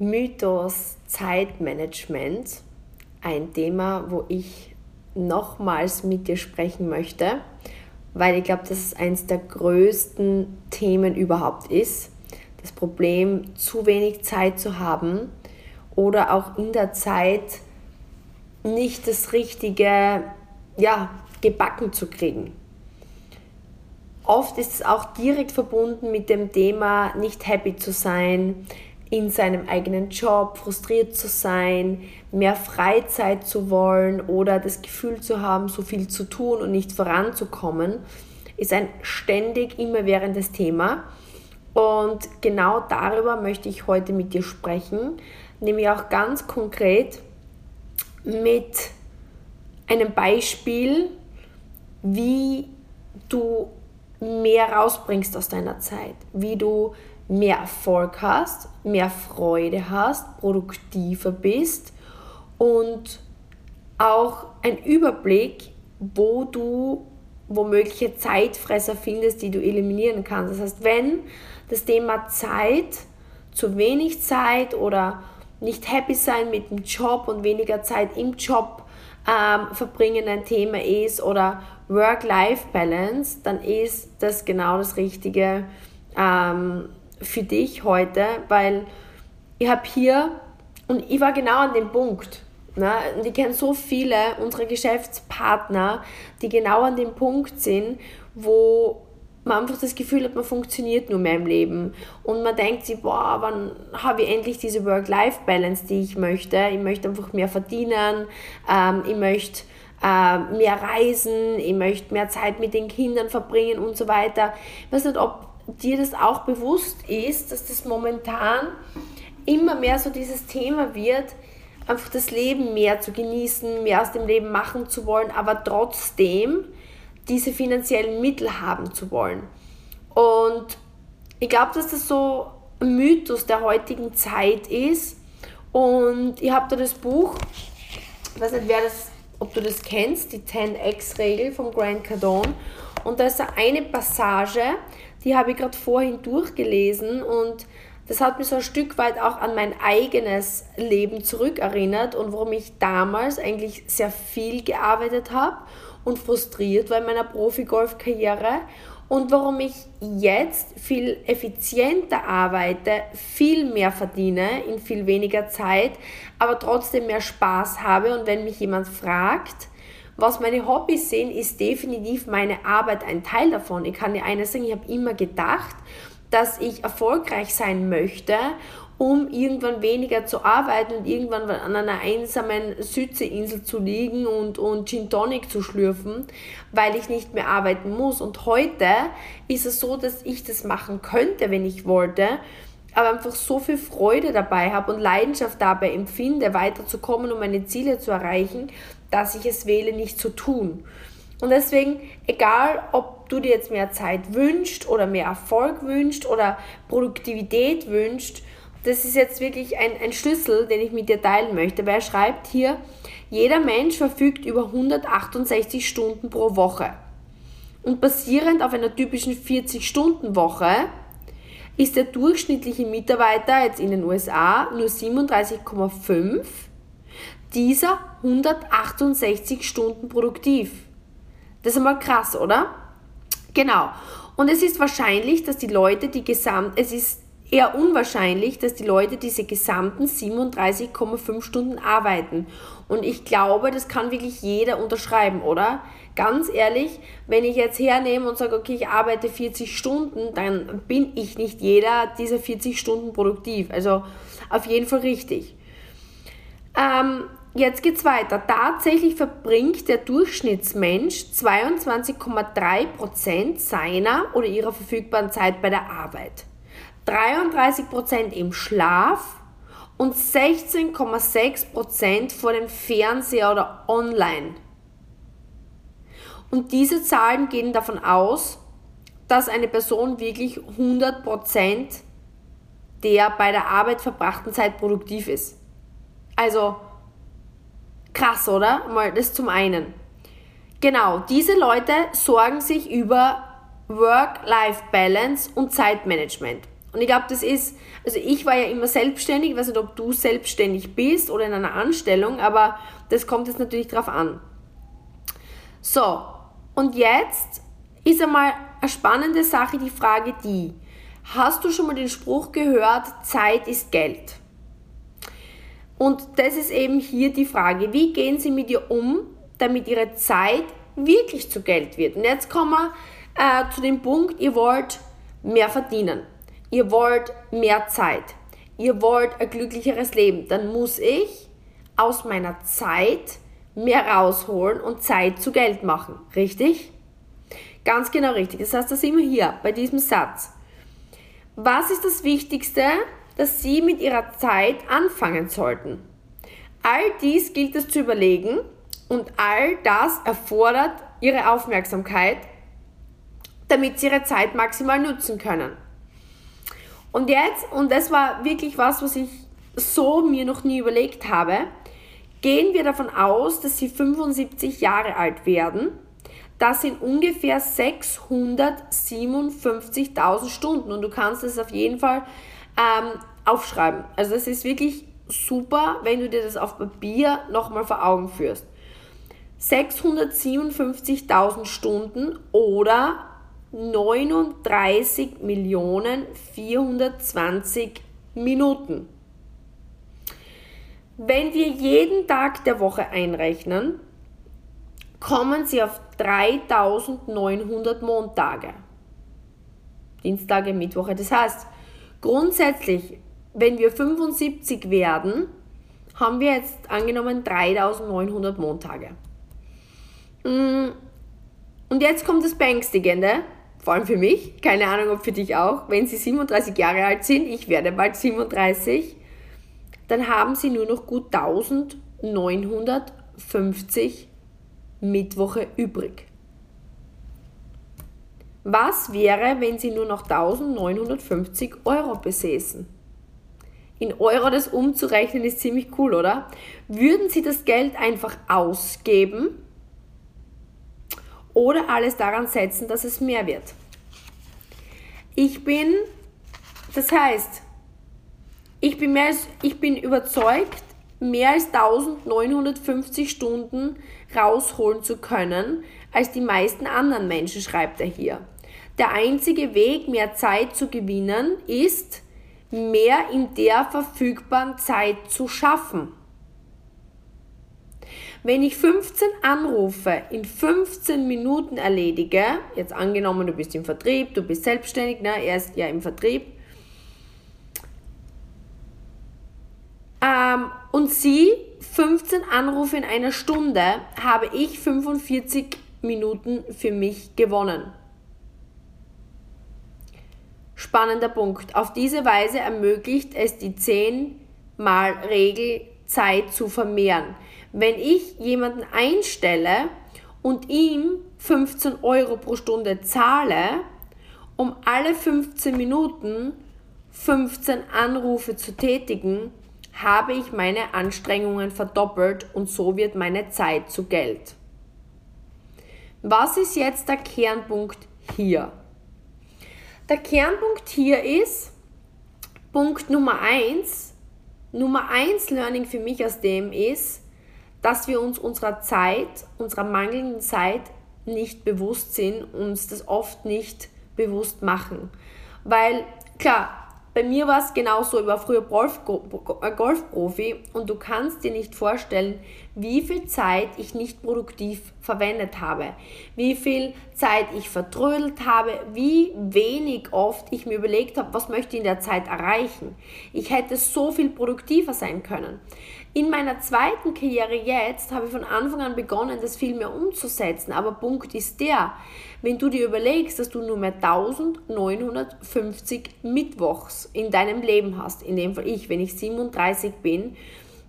Mythos Zeitmanagement ein Thema, wo ich nochmals mit dir sprechen möchte, weil ich glaube, dass es eines der größten Themen überhaupt ist. Das Problem, zu wenig Zeit zu haben oder auch in der Zeit nicht das Richtige ja, gebacken zu kriegen. Oft ist es auch direkt verbunden mit dem Thema, nicht happy zu sein, in seinem eigenen Job frustriert zu sein, mehr Freizeit zu wollen oder das Gefühl zu haben, so viel zu tun und nicht voranzukommen, ist ein ständig immerwährendes Thema. Und genau darüber möchte ich heute mit dir sprechen, nämlich auch ganz konkret mit einem Beispiel, wie du mehr rausbringst aus deiner Zeit, wie du mehr Erfolg hast, mehr Freude hast, produktiver bist und auch ein Überblick, wo du womögliche Zeitfresser findest, die du eliminieren kannst. Das heißt, wenn das Thema Zeit, zu wenig Zeit oder nicht happy sein mit dem Job und weniger Zeit im Job ähm, verbringen ein Thema ist oder Work-Life-Balance, dann ist das genau das Richtige ähm, für dich heute, weil ich habe hier, und ich war genau an dem Punkt, ne, und ich kenne so viele unserer Geschäftspartner, die genau an dem Punkt sind, wo man einfach das Gefühl hat, man funktioniert nur mehr im Leben. Und man denkt sich, boah, wann habe ich endlich diese Work-Life-Balance, die ich möchte? Ich möchte einfach mehr verdienen, ähm, ich möchte äh, mehr reisen, ich möchte mehr Zeit mit den Kindern verbringen und so weiter. Ich weiß nicht, ob dir das auch bewusst ist, dass das momentan immer mehr so dieses Thema wird, einfach das Leben mehr zu genießen, mehr aus dem Leben machen zu wollen, aber trotzdem diese finanziellen Mittel haben zu wollen. Und ich glaube, dass das so ein Mythos der heutigen Zeit ist. Und ich habe da das Buch, ich weiß nicht, wer das, ob du das kennst, die 10x-Regel von Grant Cardone. Und da ist eine Passage, die habe ich gerade vorhin durchgelesen und das hat mich so ein Stück weit auch an mein eigenes Leben zurückerinnert und warum ich damals eigentlich sehr viel gearbeitet habe und frustriert war in meiner Profi-Golf-Karriere und warum ich jetzt viel effizienter arbeite, viel mehr verdiene in viel weniger Zeit, aber trotzdem mehr Spaß habe und wenn mich jemand fragt, was meine Hobbys sind, ist definitiv meine Arbeit ein Teil davon. Ich kann dir eines sagen, ich habe immer gedacht, dass ich erfolgreich sein möchte, um irgendwann weniger zu arbeiten und irgendwann an einer einsamen Südseeinsel zu liegen und, und Gin Tonic zu schlürfen, weil ich nicht mehr arbeiten muss. Und heute ist es so, dass ich das machen könnte, wenn ich wollte, aber einfach so viel Freude dabei habe und Leidenschaft dabei empfinde, weiterzukommen, um meine Ziele zu erreichen, dass ich es wähle, nicht zu tun. Und deswegen, egal ob du dir jetzt mehr Zeit wünschst oder mehr Erfolg wünschst oder Produktivität wünschst, das ist jetzt wirklich ein, ein Schlüssel, den ich mit dir teilen möchte, weil er schreibt hier, jeder Mensch verfügt über 168 Stunden pro Woche. Und basierend auf einer typischen 40-Stunden-Woche ist der durchschnittliche Mitarbeiter jetzt in den USA nur 37,5 dieser 168 Stunden produktiv. Das ist einmal krass, oder? Genau. Und es ist wahrscheinlich, dass die Leute die gesamt, es ist eher unwahrscheinlich, dass die Leute diese gesamten 37,5 Stunden arbeiten. Und ich glaube, das kann wirklich jeder unterschreiben, oder? Ganz ehrlich, wenn ich jetzt hernehme und sage, okay, ich arbeite 40 Stunden, dann bin ich nicht jeder dieser 40 Stunden produktiv. Also auf jeden Fall richtig. Ähm, Jetzt geht's weiter. Tatsächlich verbringt der Durchschnittsmensch 22,3% seiner oder ihrer verfügbaren Zeit bei der Arbeit, 33% im Schlaf und 16,6% vor dem Fernseher oder online. Und diese Zahlen gehen davon aus, dass eine Person wirklich 100% der bei der Arbeit verbrachten Zeit produktiv ist. Also Krass, oder? Mal das zum einen. Genau, diese Leute sorgen sich über Work-Life-Balance und Zeitmanagement. Und ich glaube, das ist, also ich war ja immer selbstständig, ich weiß nicht, ob du selbstständig bist oder in einer Anstellung, aber das kommt jetzt natürlich drauf an. So, und jetzt ist einmal eine spannende Sache die Frage die, hast du schon mal den Spruch gehört, Zeit ist Geld? Und das ist eben hier die Frage, wie gehen Sie mit ihr um, damit Ihre Zeit wirklich zu Geld wird? Und jetzt kommen wir äh, zu dem Punkt, ihr wollt mehr verdienen. Ihr wollt mehr Zeit. Ihr wollt ein glücklicheres Leben. Dann muss ich aus meiner Zeit mehr rausholen und Zeit zu Geld machen. Richtig? Ganz genau richtig. Das heißt, da sind wir hier bei diesem Satz. Was ist das Wichtigste, das Sie mit Ihrer Zeit anfangen sollten? All dies gilt es zu überlegen und all das erfordert Ihre Aufmerksamkeit, damit Sie Ihre Zeit maximal nutzen können. Und jetzt, und das war wirklich was, was ich so mir noch nie überlegt habe, gehen wir davon aus, dass Sie 75 Jahre alt werden. Das sind ungefähr 657.000 Stunden und du kannst es auf jeden Fall ähm, aufschreiben. Also das ist wirklich super, wenn du dir das auf Papier nochmal vor Augen führst. 657.000 Stunden oder 39 Millionen 420 Minuten. Wenn wir jeden Tag der Woche einrechnen, kommen sie auf 3900 Montage. Dienstage, Mittwoche. Das heißt, grundsätzlich, wenn wir 75 werden, haben wir jetzt angenommen 3900 Montage. Mm, und jetzt kommt das Beängstigende vor allem für mich, keine Ahnung, ob für dich auch, wenn sie 37 Jahre alt sind, ich werde bald 37, dann haben sie nur noch gut 1950 Mittwoche übrig. Was wäre, wenn sie nur noch 1950 Euro besäßen? In Euro das umzurechnen ist ziemlich cool, oder? Würden sie das Geld einfach ausgeben oder alles daran setzen, dass es mehr wird. Ich bin, das heißt, ich bin, mehr als, ich bin überzeugt, mehr als 1950 Stunden rausholen zu können als die meisten anderen Menschen, schreibt er hier. Der einzige Weg, mehr Zeit zu gewinnen, ist, mehr in der verfügbaren Zeit zu schaffen. Wenn ich 15 Anrufe in 15 Minuten erledige, jetzt angenommen, du bist im Vertrieb, du bist selbstständig, ne, er ist ja im Vertrieb, ähm, und sie 15 Anrufe in einer Stunde, habe ich 45 Minuten für mich gewonnen. Spannender Punkt. Auf diese Weise ermöglicht es die 10 mal Regel Zeit zu vermehren. Wenn ich jemanden einstelle und ihm 15 Euro pro Stunde zahle, um alle 15 Minuten 15 Anrufe zu tätigen, habe ich meine Anstrengungen verdoppelt und so wird meine Zeit zu Geld. Was ist jetzt der Kernpunkt hier? Der Kernpunkt hier ist, Punkt Nummer 1, Nummer 1 Learning für mich aus dem ist, dass wir uns unserer Zeit, unserer mangelnden Zeit nicht bewusst sind, uns das oft nicht bewusst machen. Weil, klar, bei mir war es genauso, ich war früher Golf, äh, Golfprofi und du kannst dir nicht vorstellen, wie viel Zeit ich nicht produktiv verwendet habe, wie viel Zeit ich vertrödelt habe, wie wenig oft ich mir überlegt habe, was möchte ich in der Zeit erreichen. Ich hätte so viel produktiver sein können. In meiner zweiten Karriere jetzt habe ich von Anfang an begonnen, das viel mehr umzusetzen. Aber Punkt ist der, wenn du dir überlegst, dass du nur mehr 1950 Mittwochs in deinem Leben hast, in dem Fall ich, wenn ich 37 bin,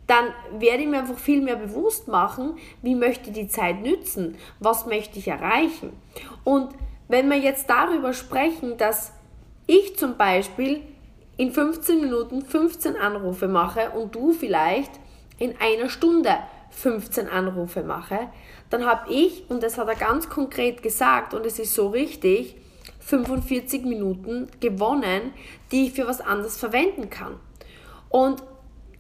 dann werde ich mir einfach viel mehr bewusst machen, wie möchte ich die Zeit nützen, was möchte ich erreichen. Und wenn wir jetzt darüber sprechen, dass ich zum Beispiel in 15 Minuten 15 Anrufe mache und du vielleicht in einer Stunde 15 Anrufe mache, dann habe ich, und das hat er ganz konkret gesagt und es ist so richtig, 45 Minuten gewonnen, die ich für was anderes verwenden kann. Und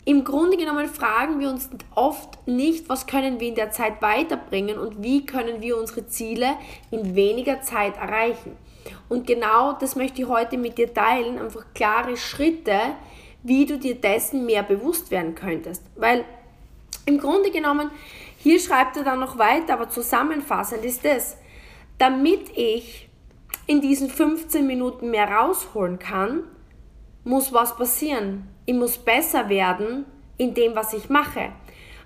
im Grunde genommen fragen wir uns oft nicht, was können wir in der Zeit weiterbringen und wie können wir unsere Ziele in weniger Zeit erreichen. Und genau das möchte ich heute mit dir teilen, einfach klare Schritte, wie du dir dessen mehr bewusst werden könntest. Weil im Grunde genommen, hier schreibt er dann noch weiter, aber zusammenfassend ist es, damit ich in diesen 15 Minuten mehr rausholen kann, muss was passieren. Ich muss besser werden in dem, was ich mache.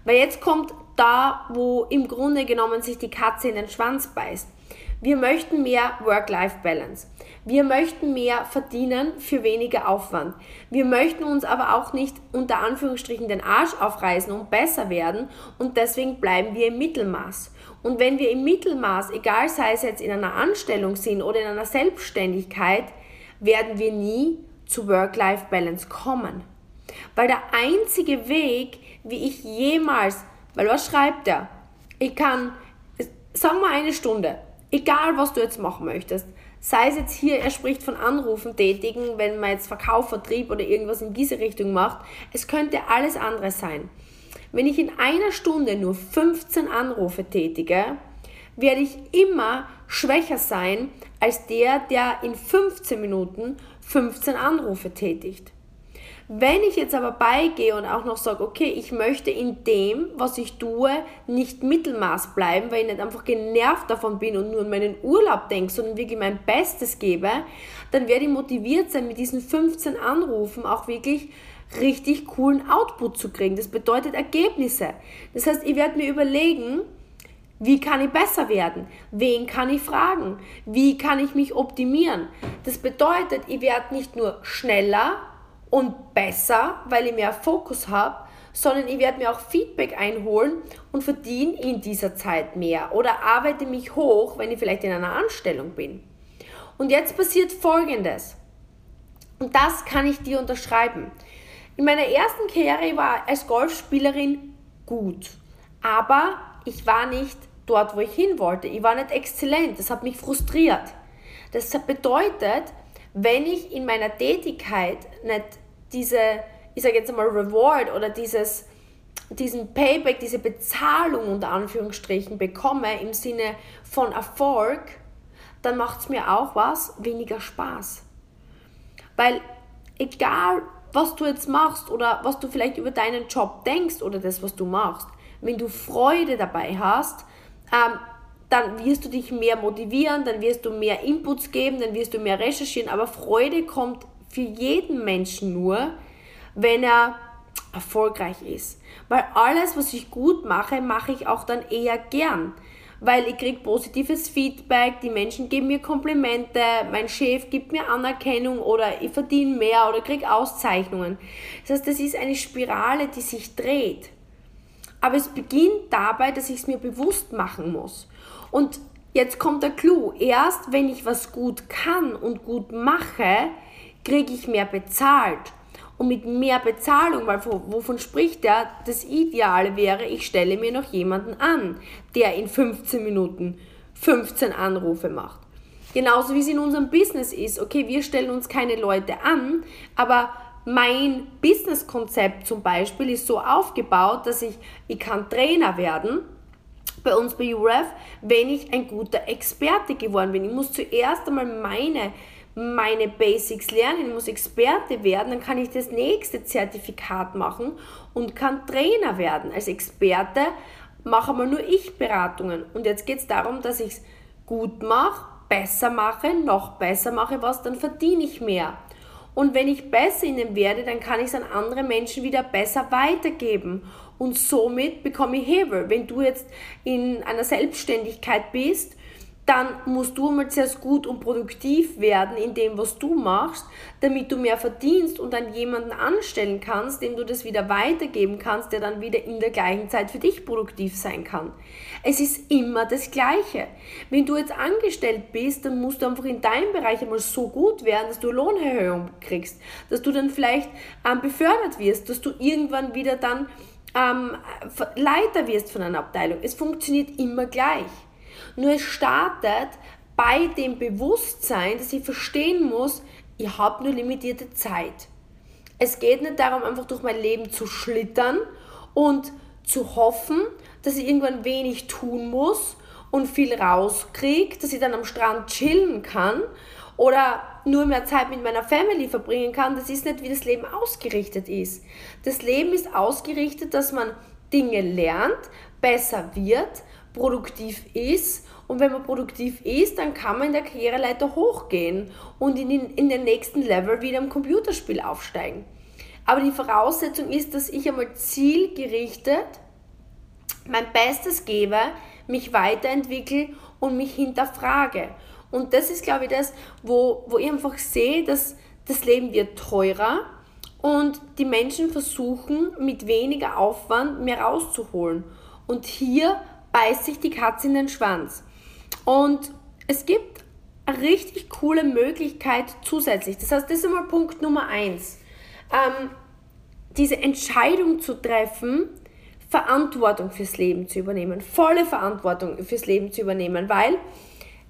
Weil jetzt kommt da, wo im Grunde genommen sich die Katze in den Schwanz beißt. Wir möchten mehr Work-Life-Balance. Wir möchten mehr verdienen für weniger Aufwand. Wir möchten uns aber auch nicht unter Anführungsstrichen den Arsch aufreißen und besser werden und deswegen bleiben wir im Mittelmaß. Und wenn wir im Mittelmaß, egal sei es jetzt in einer Anstellung sind oder in einer Selbstständigkeit, werden wir nie zu Work-Life-Balance kommen. Weil der einzige Weg, wie ich jemals, weil was schreibt er? Ich kann, sagen wir eine Stunde, egal was du jetzt machen möchtest, sei es jetzt hier, er spricht von Anrufen tätigen, wenn man jetzt Verkauf, Vertrieb oder irgendwas in diese Richtung macht, es könnte alles andere sein. Wenn ich in einer Stunde nur 15 Anrufe tätige, werde ich immer schwächer sein als der, der in 15 Minuten 15 Anrufe tätigt. Wenn ich jetzt aber beigehe und auch noch sage, okay, ich möchte in dem, was ich tue, nicht Mittelmaß bleiben, weil ich nicht einfach genervt davon bin und nur an meinen Urlaub denke, sondern wirklich mein Bestes gebe, dann werde ich motiviert sein, mit diesen 15 Anrufen auch wirklich richtig coolen Output zu kriegen. Das bedeutet Ergebnisse. Das heißt, ich werde mir überlegen, wie kann ich besser werden? Wen kann ich fragen? Wie kann ich mich optimieren? Das bedeutet, ich werde nicht nur schneller und besser, weil ich mehr Fokus habe, sondern ich werde mir auch Feedback einholen und verdiene in dieser Zeit mehr oder arbeite mich hoch, wenn ich vielleicht in einer Anstellung bin. Und jetzt passiert Folgendes. Und das kann ich dir unterschreiben. In meiner ersten Karriere war als Golfspielerin gut, aber ich war nicht dort, wo ich hin wollte. Ich war nicht exzellent, das hat mich frustriert. Das bedeutet, wenn ich in meiner Tätigkeit nicht diese, ich sage jetzt einmal Reward oder dieses, diesen Payback, diese Bezahlung unter Anführungsstrichen bekomme im Sinne von Erfolg, dann macht es mir auch was weniger Spaß. Weil egal, was du jetzt machst oder was du vielleicht über deinen Job denkst oder das, was du machst, wenn du Freude dabei hast, ähm, dann wirst du dich mehr motivieren, dann wirst du mehr Inputs geben, dann wirst du mehr recherchieren, aber Freude kommt für jeden Menschen nur, wenn er erfolgreich ist. Weil alles, was ich gut mache, mache ich auch dann eher gern. Weil ich kriege positives Feedback, die Menschen geben mir Komplimente, mein Chef gibt mir Anerkennung oder ich verdiene mehr oder kriege Auszeichnungen. Das heißt, das ist eine Spirale, die sich dreht. Aber es beginnt dabei, dass ich es mir bewusst machen muss. Und jetzt kommt der Clou. Erst wenn ich was gut kann und gut mache, kriege ich mehr bezahlt. Und mit mehr Bezahlung, weil wovon spricht er? Das Ideale wäre, ich stelle mir noch jemanden an, der in 15 Minuten 15 Anrufe macht. Genauso wie es in unserem Business ist. Okay, wir stellen uns keine Leute an, aber mein Businesskonzept zum Beispiel ist so aufgebaut, dass ich, ich kann Trainer werden bei uns bei UREF, wenn ich ein guter Experte geworden bin. Ich muss zuerst einmal meine, meine Basics lernen, ich muss Experte werden, dann kann ich das nächste Zertifikat machen und kann Trainer werden. Als Experte mache mal nur ich Beratungen. Und jetzt geht es darum, dass ich es gut mache, besser mache, noch besser mache was, dann verdiene ich mehr. Und wenn ich besser in dem werde, dann kann ich es an andere Menschen wieder besser weitergeben. Und somit bekomme ich Hebel. Wenn du jetzt in einer Selbstständigkeit bist dann musst du mal zuerst gut und produktiv werden in dem, was du machst, damit du mehr verdienst und dann jemanden anstellen kannst, dem du das wieder weitergeben kannst, der dann wieder in der gleichen Zeit für dich produktiv sein kann. Es ist immer das Gleiche. Wenn du jetzt angestellt bist, dann musst du einfach in deinem Bereich einmal so gut werden, dass du Lohnerhöhung kriegst, dass du dann vielleicht ähm, befördert wirst, dass du irgendwann wieder dann ähm, Leiter wirst von einer Abteilung. Es funktioniert immer gleich. Nur es startet bei dem Bewusstsein, dass ich verstehen muss, ich habe nur limitierte Zeit. Es geht nicht darum, einfach durch mein Leben zu schlittern und zu hoffen, dass ich irgendwann wenig tun muss und viel rauskriege, dass ich dann am Strand chillen kann oder nur mehr Zeit mit meiner Family verbringen kann. Das ist nicht, wie das Leben ausgerichtet ist. Das Leben ist ausgerichtet, dass man Dinge lernt, besser wird, produktiv ist und wenn man produktiv ist, dann kann man in der Karriereleiter hochgehen und in den, in den nächsten Level wieder im Computerspiel aufsteigen. Aber die Voraussetzung ist, dass ich einmal zielgerichtet mein Bestes gebe, mich weiterentwickle und mich hinterfrage. Und das ist, glaube ich, das, wo, wo ich einfach sehe, dass das Leben wird teurer und die Menschen versuchen, mit weniger Aufwand mehr rauszuholen. Und hier beißt sich die Katze in den Schwanz. Und es gibt eine richtig coole Möglichkeit zusätzlich. Das heißt, das ist einmal Punkt Nummer eins. Ähm, diese Entscheidung zu treffen, Verantwortung fürs Leben zu übernehmen, volle Verantwortung fürs Leben zu übernehmen, weil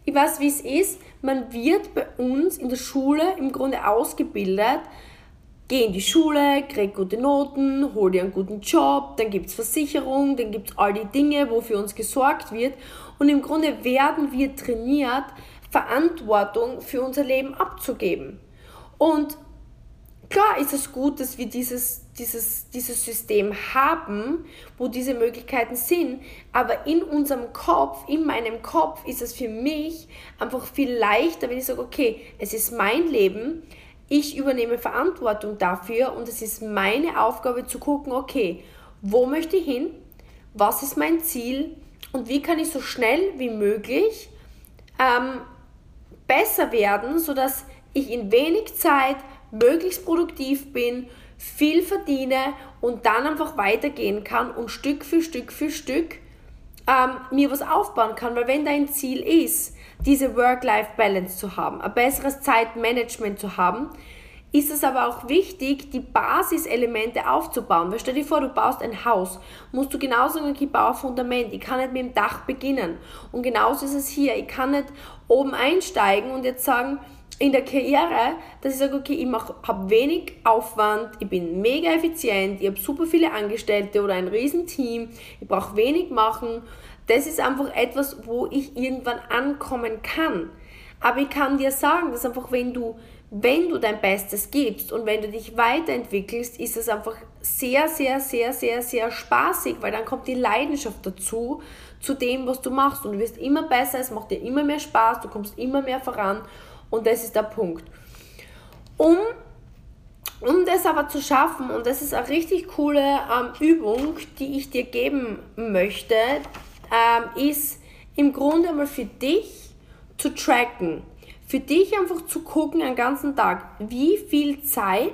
ich weiß, wie es ist, man wird bei uns in der Schule im Grunde ausgebildet, geh in die Schule, krieg gute Noten, hol dir einen guten Job, dann gibt es Versicherung, dann gibt es all die Dinge, wo für uns gesorgt wird. Und im Grunde werden wir trainiert, Verantwortung für unser Leben abzugeben. Und klar ist es gut, dass wir dieses, dieses, dieses System haben, wo diese Möglichkeiten sind, aber in unserem Kopf, in meinem Kopf ist es für mich einfach viel leichter, wenn ich sage, okay, es ist mein Leben, ich übernehme Verantwortung dafür und es ist meine Aufgabe zu gucken, okay, wo möchte ich hin, was ist mein Ziel und wie kann ich so schnell wie möglich ähm, besser werden, sodass ich in wenig Zeit möglichst produktiv bin, viel verdiene und dann einfach weitergehen kann und Stück für Stück für Stück ähm, mir was aufbauen kann. Weil wenn dein Ziel ist, diese Work-Life-Balance zu haben, ein besseres Zeitmanagement zu haben, ist es aber auch wichtig, die Basiselemente aufzubauen. Weil stell dir vor, du baust ein Haus, musst du genauso sagen, ich baue ein Fundament, ich kann nicht mit dem Dach beginnen. Und genauso ist es hier, ich kann nicht oben einsteigen und jetzt sagen, in der Karriere, dass ich sage, okay, ich habe wenig Aufwand, ich bin mega effizient, ich habe super viele Angestellte oder ein Riesenteam, ich brauche wenig machen. Das ist einfach etwas, wo ich irgendwann ankommen kann. Aber ich kann dir sagen, dass einfach, wenn du, wenn du dein Bestes gibst und wenn du dich weiterentwickelst, ist es einfach sehr, sehr, sehr, sehr, sehr spaßig, weil dann kommt die Leidenschaft dazu, zu dem, was du machst. Und du wirst immer besser, es macht dir immer mehr Spaß, du kommst immer mehr voran. Und das ist der Punkt. Um, um das aber zu schaffen, und das ist eine richtig coole ähm, Übung, die ich dir geben möchte, ähm, ist im Grunde mal für dich zu tracken. Für dich einfach zu gucken einen ganzen Tag, wie viel Zeit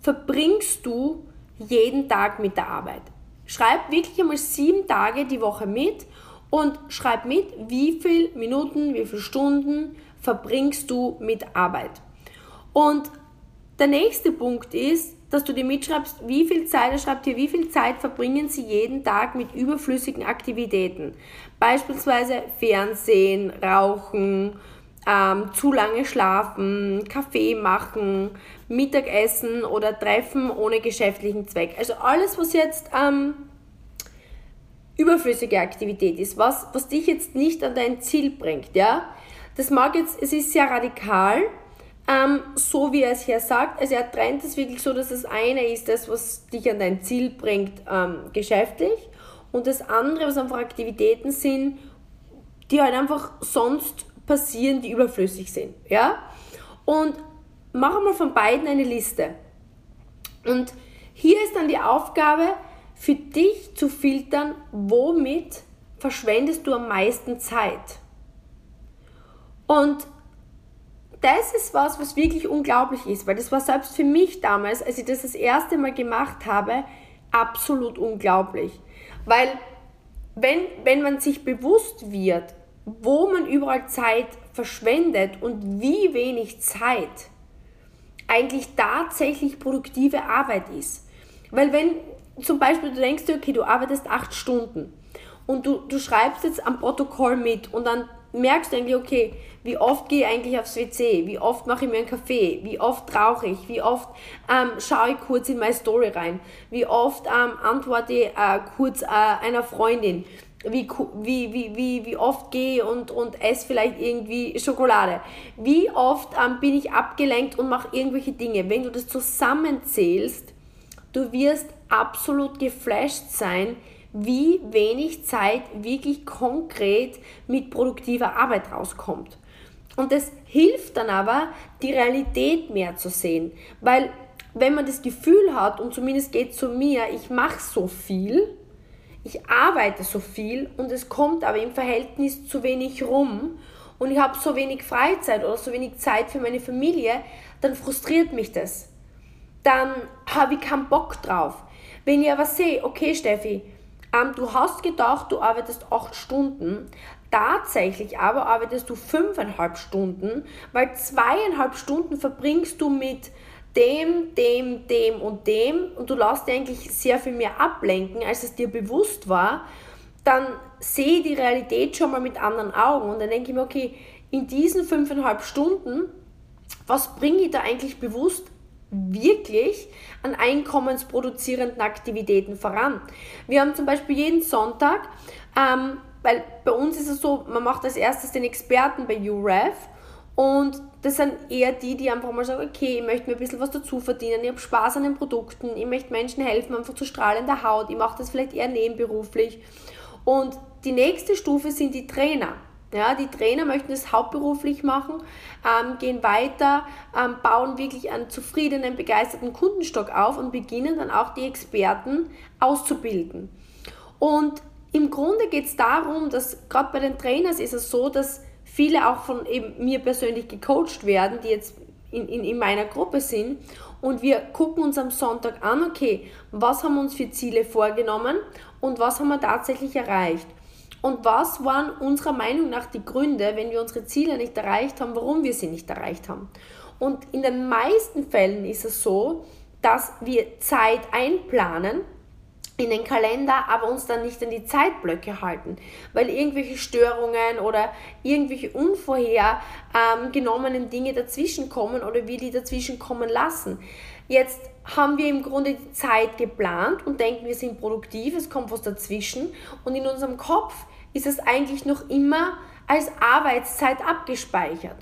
verbringst du jeden Tag mit der Arbeit. Schreib wirklich einmal sieben Tage die Woche mit und schreib mit, wie viele Minuten, wie viele Stunden verbringst du mit Arbeit. Und der nächste Punkt ist, dass du dir mitschreibst, wie viel Zeit, er schreibt hier, wie viel Zeit verbringen sie jeden Tag mit überflüssigen Aktivitäten. Beispielsweise Fernsehen, Rauchen, ähm, zu lange schlafen, Kaffee machen, Mittagessen oder Treffen ohne geschäftlichen Zweck. Also alles, was jetzt ähm, überflüssige Aktivität ist, was, was dich jetzt nicht an dein Ziel bringt, ja. Das mag jetzt, es ist sehr radikal, ähm, so wie er es hier sagt. Also er trennt es wirklich so, dass das eine ist das, was dich an dein Ziel bringt, ähm, geschäftlich. Und das andere, was einfach Aktivitäten sind, die halt einfach sonst passieren, die überflüssig sind. Ja? Und mach mal von beiden eine Liste. Und hier ist dann die Aufgabe, für dich zu filtern, womit verschwendest du am meisten Zeit. Und das ist was, was wirklich unglaublich ist, weil das war selbst für mich damals, als ich das das erste Mal gemacht habe, absolut unglaublich. Weil wenn, wenn man sich bewusst wird, wo man überall Zeit verschwendet und wie wenig Zeit eigentlich tatsächlich produktive Arbeit ist. Weil wenn zum Beispiel du denkst, okay, du arbeitest acht Stunden und du, du schreibst jetzt am Protokoll mit und dann merkst du eigentlich, okay, wie oft gehe ich eigentlich aufs WC? Wie oft mache ich mir einen Kaffee? Wie oft rauche ich? Wie oft ähm, schaue ich kurz in meine Story rein? Wie oft ähm, antworte ich äh, kurz äh, einer Freundin? Wie, wie, wie, wie, oft gehe und, und esse vielleicht irgendwie Schokolade? Wie oft ähm, bin ich abgelenkt und mache irgendwelche Dinge? Wenn du das zusammenzählst, du wirst absolut geflasht sein, wie wenig Zeit wirklich konkret mit produktiver Arbeit rauskommt. Und das hilft dann aber, die Realität mehr zu sehen. Weil wenn man das Gefühl hat, und zumindest geht es zu mir, ich mache so viel, ich arbeite so viel und es kommt aber im Verhältnis zu wenig rum und ich habe so wenig Freizeit oder so wenig Zeit für meine Familie, dann frustriert mich das. Dann habe ich keinen Bock drauf. Wenn ich aber sehe, okay Steffi, ähm, du hast gedacht, du arbeitest acht Stunden, Tatsächlich aber arbeitest du fünfeinhalb Stunden, weil zweieinhalb Stunden verbringst du mit dem, dem, dem und dem und du lässt dir eigentlich sehr viel mehr ablenken, als es dir bewusst war, dann sehe die Realität schon mal mit anderen Augen und dann denke ich mir, okay, in diesen fünfeinhalb Stunden, was bringe ich da eigentlich bewusst wirklich an einkommensproduzierenden Aktivitäten voran? Wir haben zum Beispiel jeden Sonntag ähm, weil bei uns ist es so, man macht als erstes den Experten bei UREF und das sind eher die, die einfach mal sagen, okay, ich möchte mir ein bisschen was dazu verdienen, ich habe Spaß an den Produkten, ich möchte Menschen helfen, einfach zu strahlender Haut, ich mache das vielleicht eher nebenberuflich. Und die nächste Stufe sind die Trainer. Ja, die Trainer möchten das hauptberuflich machen, ähm, gehen weiter, ähm, bauen wirklich einen zufriedenen, begeisterten Kundenstock auf und beginnen dann auch die Experten auszubilden. Und im Grunde geht es darum, dass gerade bei den Trainers ist es so, dass viele auch von eben mir persönlich gecoacht werden, die jetzt in, in, in meiner Gruppe sind. Und wir gucken uns am Sonntag an, okay, was haben wir uns für Ziele vorgenommen und was haben wir tatsächlich erreicht. Und was waren unserer Meinung nach die Gründe, wenn wir unsere Ziele nicht erreicht haben, warum wir sie nicht erreicht haben. Und in den meisten Fällen ist es so, dass wir Zeit einplanen, in den Kalender, aber uns dann nicht an die Zeitblöcke halten, weil irgendwelche Störungen oder irgendwelche unvorhergenommenen Dinge dazwischen kommen oder wir die dazwischen kommen lassen. Jetzt haben wir im Grunde die Zeit geplant und denken, wir sind produktiv, es kommt was dazwischen und in unserem Kopf ist es eigentlich noch immer als Arbeitszeit abgespeichert.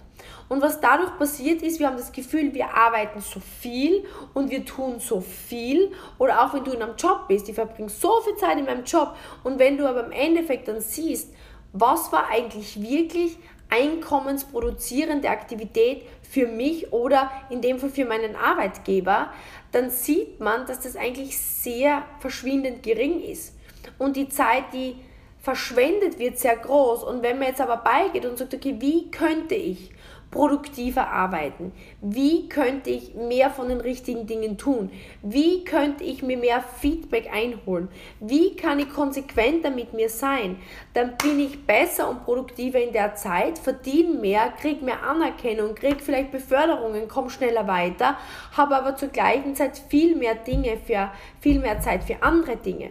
Und was dadurch passiert ist, wir haben das Gefühl, wir arbeiten so viel und wir tun so viel. Oder auch wenn du in einem Job bist, ich verbringe so viel Zeit in meinem Job. Und wenn du aber im Endeffekt dann siehst, was war eigentlich wirklich einkommensproduzierende Aktivität für mich oder in dem Fall für meinen Arbeitgeber, dann sieht man, dass das eigentlich sehr verschwindend gering ist. Und die Zeit, die verschwendet wird, sehr groß. Und wenn man jetzt aber beigeht und sagt, okay, wie könnte ich produktiver arbeiten? Wie könnte ich mehr von den richtigen Dingen tun? Wie könnte ich mir mehr Feedback einholen? Wie kann ich konsequenter mit mir sein? Dann bin ich besser und produktiver in der Zeit, verdiene mehr, kriege mehr Anerkennung, kriege vielleicht Beförderungen, komme schneller weiter, habe aber zur gleichen Zeit viel mehr Dinge für, viel mehr Zeit für andere Dinge.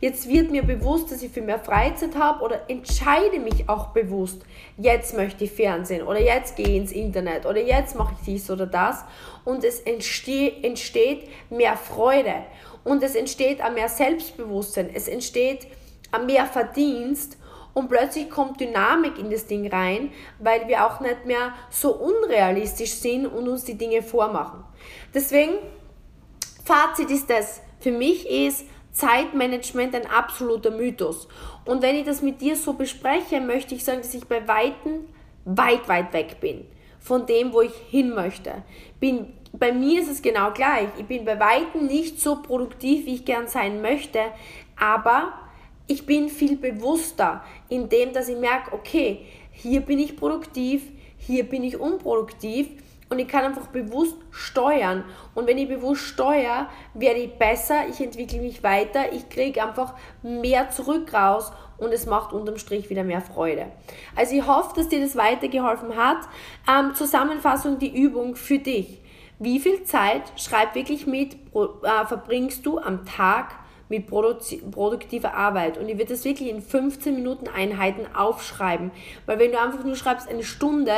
Jetzt wird mir bewusst, dass ich viel mehr Freizeit habe oder entscheide mich auch bewusst, jetzt möchte ich Fernsehen oder jetzt gehe ich ins Internet oder jetzt mache ich dies oder das. Und es entsteht, mehr Freude. Und es entsteht ein mehr Selbstbewusstsein, es entsteht ein mehr Verdienst. Und plötzlich kommt Dynamik in das Ding rein, weil wir auch nicht mehr so unrealistisch sind und uns die Dinge vormachen. Deswegen, Fazit ist das, für mich ist, Zeitmanagement ein absoluter Mythos. Und wenn ich das mit dir so bespreche, möchte ich sagen, dass ich bei Weitem weit, weit weg bin von dem, wo ich hin möchte. Bin, bei mir ist es genau gleich. Ich bin bei Weitem nicht so produktiv, wie ich gern sein möchte, aber ich bin viel bewusster in dem, dass ich merke, okay, hier bin ich produktiv, hier bin ich unproduktiv und ich kann einfach bewusst steuern. Und wenn ich bewusst steuere, werde ich besser, ich entwickle mich weiter, ich kriege einfach mehr zurück raus und es macht unterm Strich wieder mehr Freude. Also ich hoffe, dass dir das weitergeholfen hat. Ähm, Zusammenfassung, die Übung für dich. Wie viel Zeit, schreib wirklich mit, äh, verbringst du am Tag mit produktiver Arbeit. Und ich würde das wirklich in 15 Minuten Einheiten aufschreiben. Weil wenn du einfach nur schreibst eine Stunde,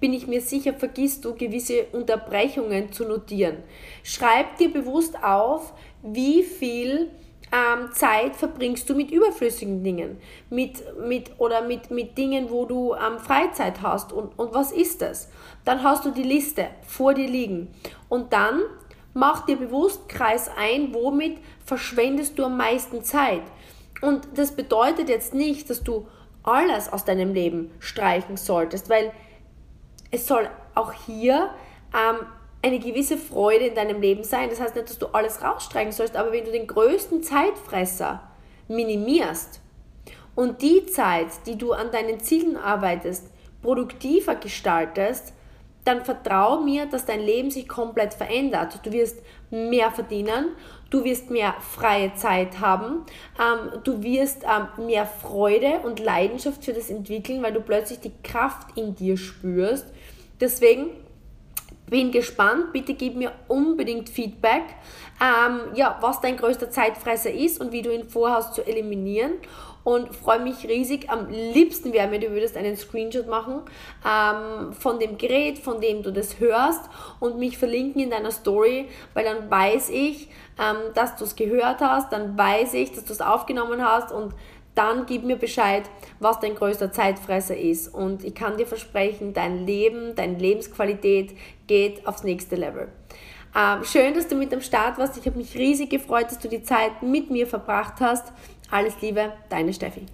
bin ich mir sicher, vergisst du gewisse Unterbrechungen zu notieren. Schreib dir bewusst auf, wie viel ähm, Zeit verbringst du mit überflüssigen Dingen, mit, mit, oder mit, mit Dingen, wo du ähm, Freizeit hast und, und was ist das? Dann hast du die Liste vor dir liegen und dann mach dir bewusst, kreis ein, womit verschwendest du am meisten Zeit. Und das bedeutet jetzt nicht, dass du alles aus deinem Leben streichen solltest, weil es soll auch hier ähm, eine gewisse Freude in deinem Leben sein. Das heißt nicht, dass du alles rausstreichen sollst, aber wenn du den größten Zeitfresser minimierst und die Zeit, die du an deinen Zielen arbeitest, produktiver gestaltest, dann vertrau mir, dass dein Leben sich komplett verändert. Du wirst mehr verdienen, du wirst mehr freie Zeit haben, ähm, du wirst ähm, mehr Freude und Leidenschaft für das entwickeln, weil du plötzlich die Kraft in dir spürst. Deswegen bin gespannt, bitte gib mir unbedingt Feedback, ähm, ja, was dein größter Zeitfresser ist und wie du ihn vorhast zu eliminieren. Und freue mich riesig. Am liebsten wäre mir, du würdest einen Screenshot machen ähm, von dem Gerät, von dem du das hörst und mich verlinken in deiner Story, weil dann weiß ich, ähm, dass du es gehört hast, dann weiß ich, dass du es aufgenommen hast und dann gib mir Bescheid, was dein größter Zeitfresser ist. Und ich kann dir versprechen, dein Leben, deine Lebensqualität geht aufs nächste Level. Ähm, schön, dass du mit am Start warst. Ich habe mich riesig gefreut, dass du die Zeit mit mir verbracht hast. Alles Liebe, deine Steffi.